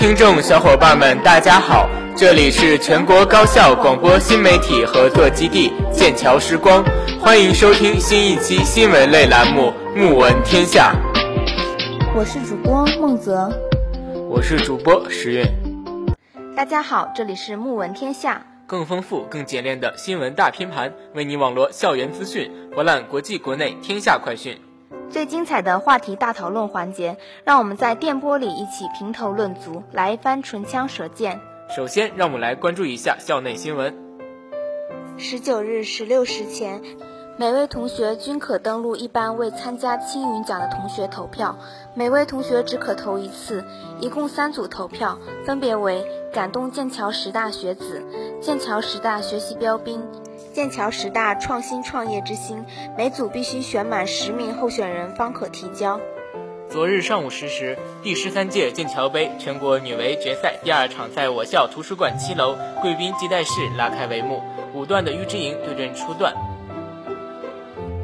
听众小伙伴们，大家好，这里是全国高校广播新媒体合作基地剑桥时光，欢迎收听新一期新闻类栏目《目闻天下》。我是主播孟泽，我是主播石韵。大家好，这里是《目闻天下》，更丰富、更简练的新闻大拼盘，为你网罗校园资讯，博览国际国内天下快讯。最精彩的话题大讨论环节，让我们在电波里一起评头论足，来一番唇枪舌剑。首先，让我们来关注一下校内新闻。十九日十六时前，每位同学均可登录一班未参加青云奖的同学投票，每位同学只可投一次，一共三组投票，分别为感动剑桥十大学子、剑桥十大学习标兵。剑桥十大创新创业之星，每组必须选满十名候选人方可提交。昨日上午十时，第十三届剑桥杯全国女围决赛第二场在我校图书馆七楼贵宾接待室拉开帷幕，五段的于之莹对阵初段。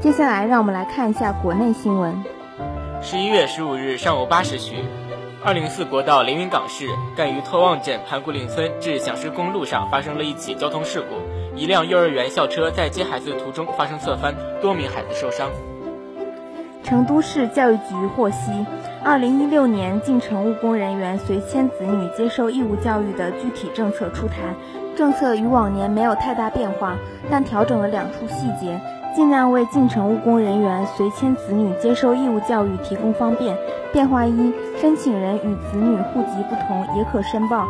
接下来，让我们来看一下国内新闻。十一月十五日上午八时许，二零四国道连云港市赣榆托旺镇盘古岭村至响石公路上发生了一起交通事故。一辆幼儿园校车在接孩子途中发生侧翻，多名孩子受伤。成都市教育局获悉，二零一六年进城务工人员随迁子女接受义务教育的具体政策出台，政策与往年没有太大变化，但调整了两处细节，尽量为进城务工人员随迁子女接受义务教育提供方便。变化一：申请人与子女户籍不同也可申报。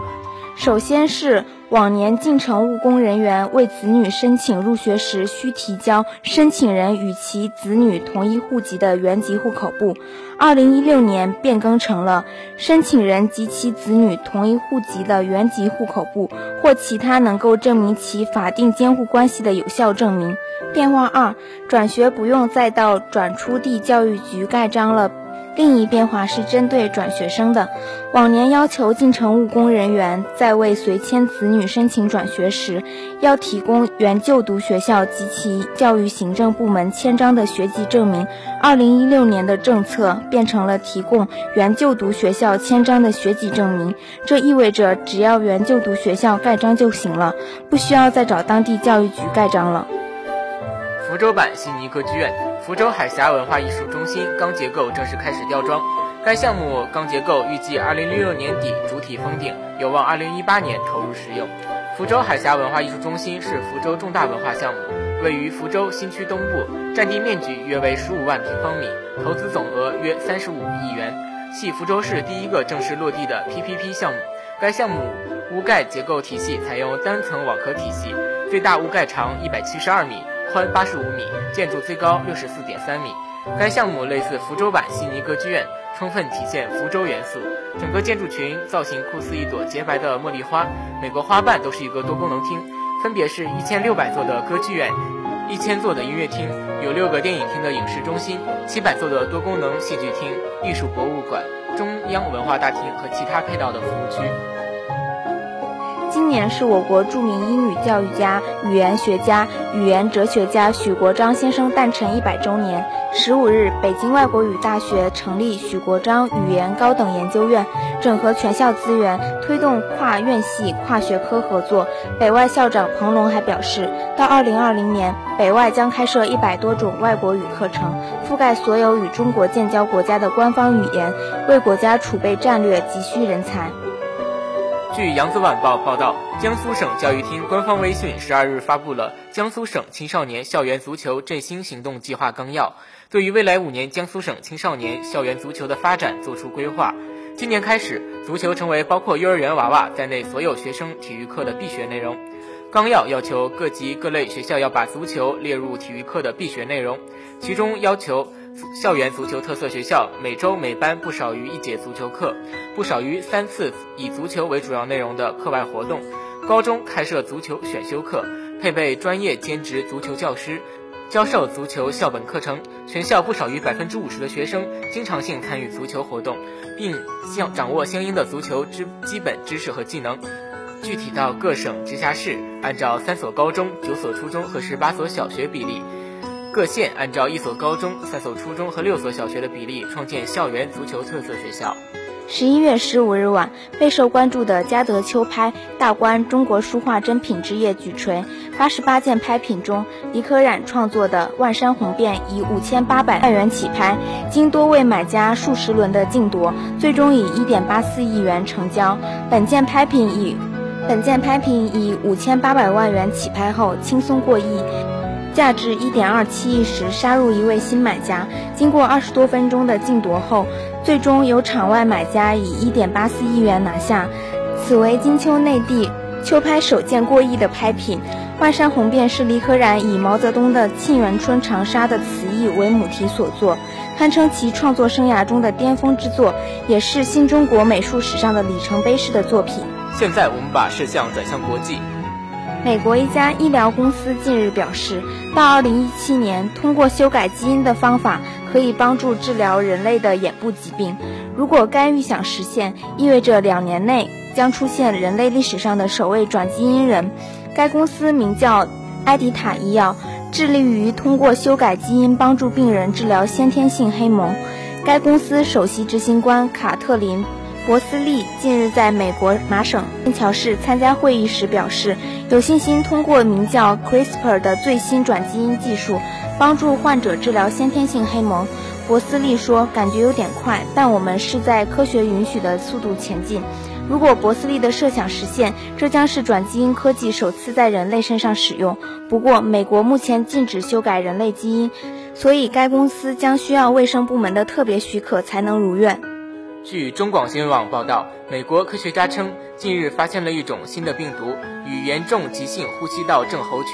首先是往年进城务工人员为子女申请入学时需提交申请人与其子女同一户籍的原籍户口簿，二零一六年变更成了申请人及其子女同一户籍的原籍户口簿或其他能够证明其法定监护关系的有效证明。变化二，转学不用再到转出地教育局盖章了。另一变化是针对转学生的，往年要求进城务工人员在为随迁子女申请转学时，要提供原就读学校及其教育行政部门签章的学籍证明。二零一六年的政策变成了提供原就读学校签章的学籍证明，这意味着只要原就读学校盖章就行了，不需要再找当地教育局盖章了。福州版悉尼歌剧院。福州海峡文化艺术中心钢结构正式开始吊装，该项目钢结构预计2066年底主体封顶，有望2018年投入使用。福州海峡文化艺术中心是福州重大文化项目，位于福州新区东部，占地面积约为15万平方米，投资总额约35亿元，系福州市第一个正式落地的 PPP 项目。该项目屋盖结构体系采用单层网壳体系，最大屋盖长172米。宽八十五米，建筑最高六十四点三米。该项目类似福州版悉尼歌剧院，充分体现福州元素。整个建筑群造型酷似一朵洁白的茉莉花，每个花瓣都是一个多功能厅，分别是一千六百座的歌剧院，一千座的音乐厅，有六个电影厅的影视中心，七百座的多功能戏剧厅、艺术博物馆、中央文化大厅和其他配套的服务区。今年是我国著名英语教育家、语言学家、语言哲学家许国璋先生诞辰一百周年。十五日，北京外国语大学成立许国璋语言高等研究院，整合全校资源，推动跨院系、跨学科合作。北外校长彭龙还表示，到二零二零年，北外将开设一百多种外国语课程，覆盖所有与中国建交国家的官方语言，为国家储备战略急需人才。据扬子晚报报道，江苏省教育厅官方微信十二日发布了江苏省青少年校园足球振兴行动计划纲要，对于未来五年江苏省青少年校园足球的发展作出规划。今年开始，足球成为包括幼儿园娃娃在内所有学生体育课的必学内容。纲要要求各级各类学校要把足球列入体育课的必学内容，其中要求。校园足球特色学校每周每班不少于一节足球课，不少于三次以足球为主要内容的课外活动。高中开设足球选修课，配备专业兼职足球教师，教授足球校本课程。全校不少于百分之五十的学生经常性参与足球活动，并相掌握相应的足球之基本知识和技能。具体到各省直辖市，按照三所高中、九所初中和十八所小学比例。各县按照一所高中、三所初中和六所小学的比例，创建校园足球特色学校。十一月十五日晚，备受关注的嘉德秋拍大观中国书画珍品之夜举锤，八十八件拍品中，李可染创作的《万山红遍》以五千八百万元起拍，经多位买家数十轮的竞夺，最终以一点八四亿元成交。本件拍品以本件拍品以五千八百万元起拍后，轻松过亿。价值一点二七亿时杀入一位新买家，经过二十多分钟的竞夺后，最终由场外买家以一点八四亿元拿下。此为金秋内地秋拍首件过亿的拍品。万山红遍是李可染以毛泽东的《沁园春·长沙》的词意为母题所作，堪称其创作生涯中的巅峰之作，也是新中国美术史上的里程碑式的作品。现在我们把视线转向国际。美国一家医疗公司近日表示，到2017年，通过修改基因的方法可以帮助治疗人类的眼部疾病。如果该预想实现，意味着两年内将出现人类历史上的首位转基因人。该公司名叫埃迪塔医药，致力于通过修改基因帮助病人治疗先天性黑蒙。该公司首席执行官卡特琳。博斯利近日在美国麻省剑桥市参加会议时表示，有信心通过名叫 CRISPR 的最新转基因技术，帮助患者治疗先天性黑蒙。博斯利说：“感觉有点快，但我们是在科学允许的速度前进。如果博斯利的设想实现，这将是转基因科技首次在人类身上使用。不过，美国目前禁止修改人类基因，所以该公司将需要卫生部门的特别许可才能如愿。”据中广新闻网报道，美国科学家称，近日发现了一种新的病毒，与严重急性呼吸道症候群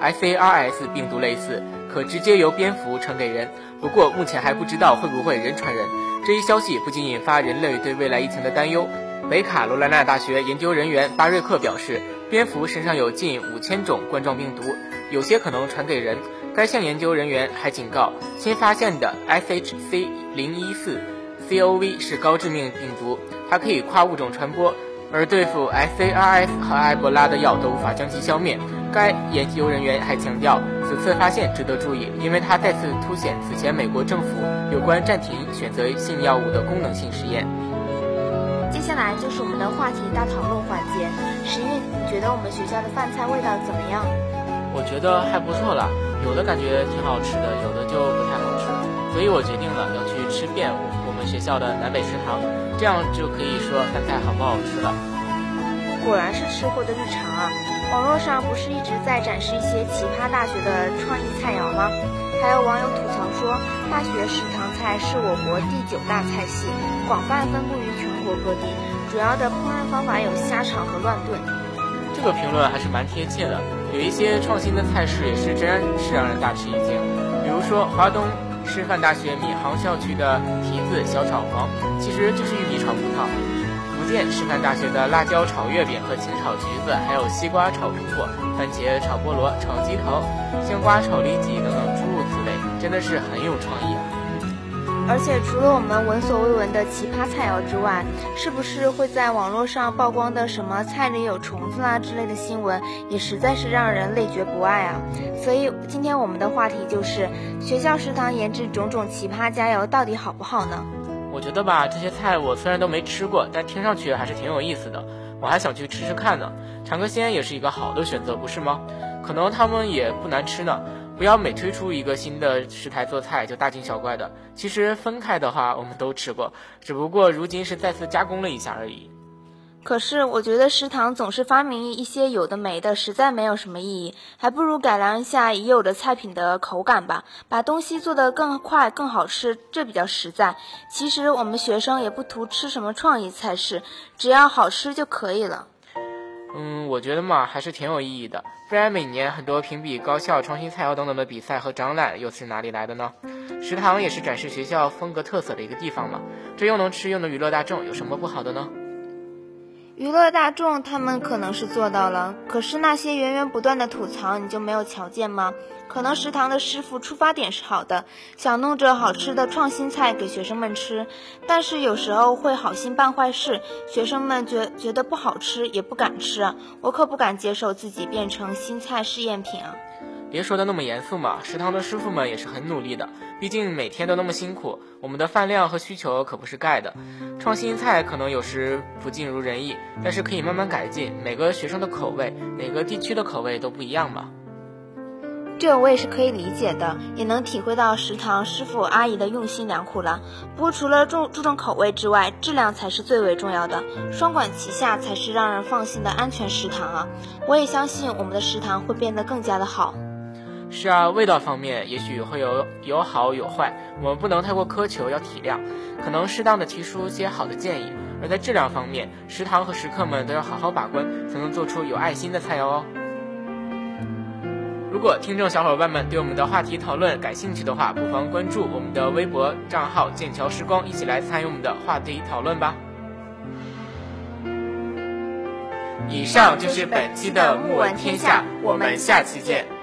（SARS） 病毒类似，可直接由蝙蝠传给人。不过，目前还不知道会不会人传人。这一消息不仅引发人类对未来疫情的担忧。北卡罗来纳大学研究人员巴瑞克表示，蝙蝠身上有近五千种冠状病毒，有些可能传给人。该项研究人员还警告，新发现的 SHC 零一四。COV 是高致命病毒，它可以跨物种传播，而对付 SARS 和埃博拉的药都无法将其消灭。该研究人员还强调，此次发现值得注意，因为它再次凸显此前美国政府有关暂停选择性药物的功能性实验。接下来就是我们的话题大讨论环节。时运，你觉得我们学校的饭菜味道怎么样？我觉得还不错了，有的感觉挺好吃的，有的就不太好吃，所以我决定了要去吃遍。学校的南北食堂，这样就可以说饭菜好不好吃了。果然是吃货的日常啊！网络上不是一直在展示一些奇葩大学的创意菜肴吗？还有网友吐槽说，大学食堂菜是我国第九大菜系，广泛分布于全国各地，主要的烹饪方法有虾炒和乱炖。这个评论还是蛮贴切的，有一些创新的菜式也是真是让人大吃一惊，比如说华东。师范大学闵行校区的提子小炒黄，其实就是玉米炒葡萄；福建师范大学的辣椒炒月饼和清炒橘子，还有西瓜炒苹果、番茄炒菠萝、炒鸡头、香瓜炒里脊等等诸如此类，真的是很有创意！而且除了我们闻所未闻的奇葩菜肴之外，是不是会在网络上曝光的什么菜里有虫子啊之类的新闻，也实在是让人累觉不爱啊！所以今天我们的话题就是学校食堂研制种种奇葩佳肴到底好不好呢？我觉得吧，这些菜我虽然都没吃过，但听上去还是挺有意思的，我还想去吃吃看呢。尝个鲜也是一个好的选择，不是吗？可能他们也不难吃呢。不要每推出一个新的食材做菜就大惊小怪的。其实分开的话，我们都吃过，只不过如今是再次加工了一下而已。可是我觉得食堂总是发明一些有的没的，实在没有什么意义，还不如改良一下已有的菜品的口感吧，把东西做得更快更好吃，这比较实在。其实我们学生也不图吃什么创意菜式，只要好吃就可以了。嗯，我觉得嘛，还是挺有意义的。不然每年很多评比高校创新菜肴等等的比赛和展览又是哪里来的呢？食堂也是展示学校风格特色的一个地方嘛，这又能吃又能娱乐大众，有什么不好的呢？娱乐大众，他们可能是做到了，可是那些源源不断的吐槽，你就没有瞧见吗？可能食堂的师傅出发点是好的，想弄着好吃的创新菜给学生们吃，但是有时候会好心办坏事，学生们觉觉得不好吃也不敢吃，我可不敢接受自己变成新菜试验品啊。别说的那么严肃嘛，食堂的师傅们也是很努力的，毕竟每天都那么辛苦，我们的饭量和需求可不是盖的。创新菜可能有时不尽如人意，但是可以慢慢改进。每个学生的口味，每个地区的口味都不一样嘛。这我也是可以理解的，也能体会到食堂师傅阿姨的用心良苦了。不过除了注注重口味之外，质量才是最为重要的，双管齐下才是让人放心的安全食堂啊！我也相信我们的食堂会变得更加的好。是啊，味道方面也许会有有好有坏，我们不能太过苛求，要体谅，可能适当的提出些好的建议。而在质量方面，食堂和食客们都要好好把关，才能做出有爱心的菜肴哦。如果听众小伙伴们对我们的话题讨论感兴趣的话，不妨关注我们的微博账号“剑桥时光”，一起来参与我们的话题讨论吧。以上就是本期的《木闻天下》，我们下期见。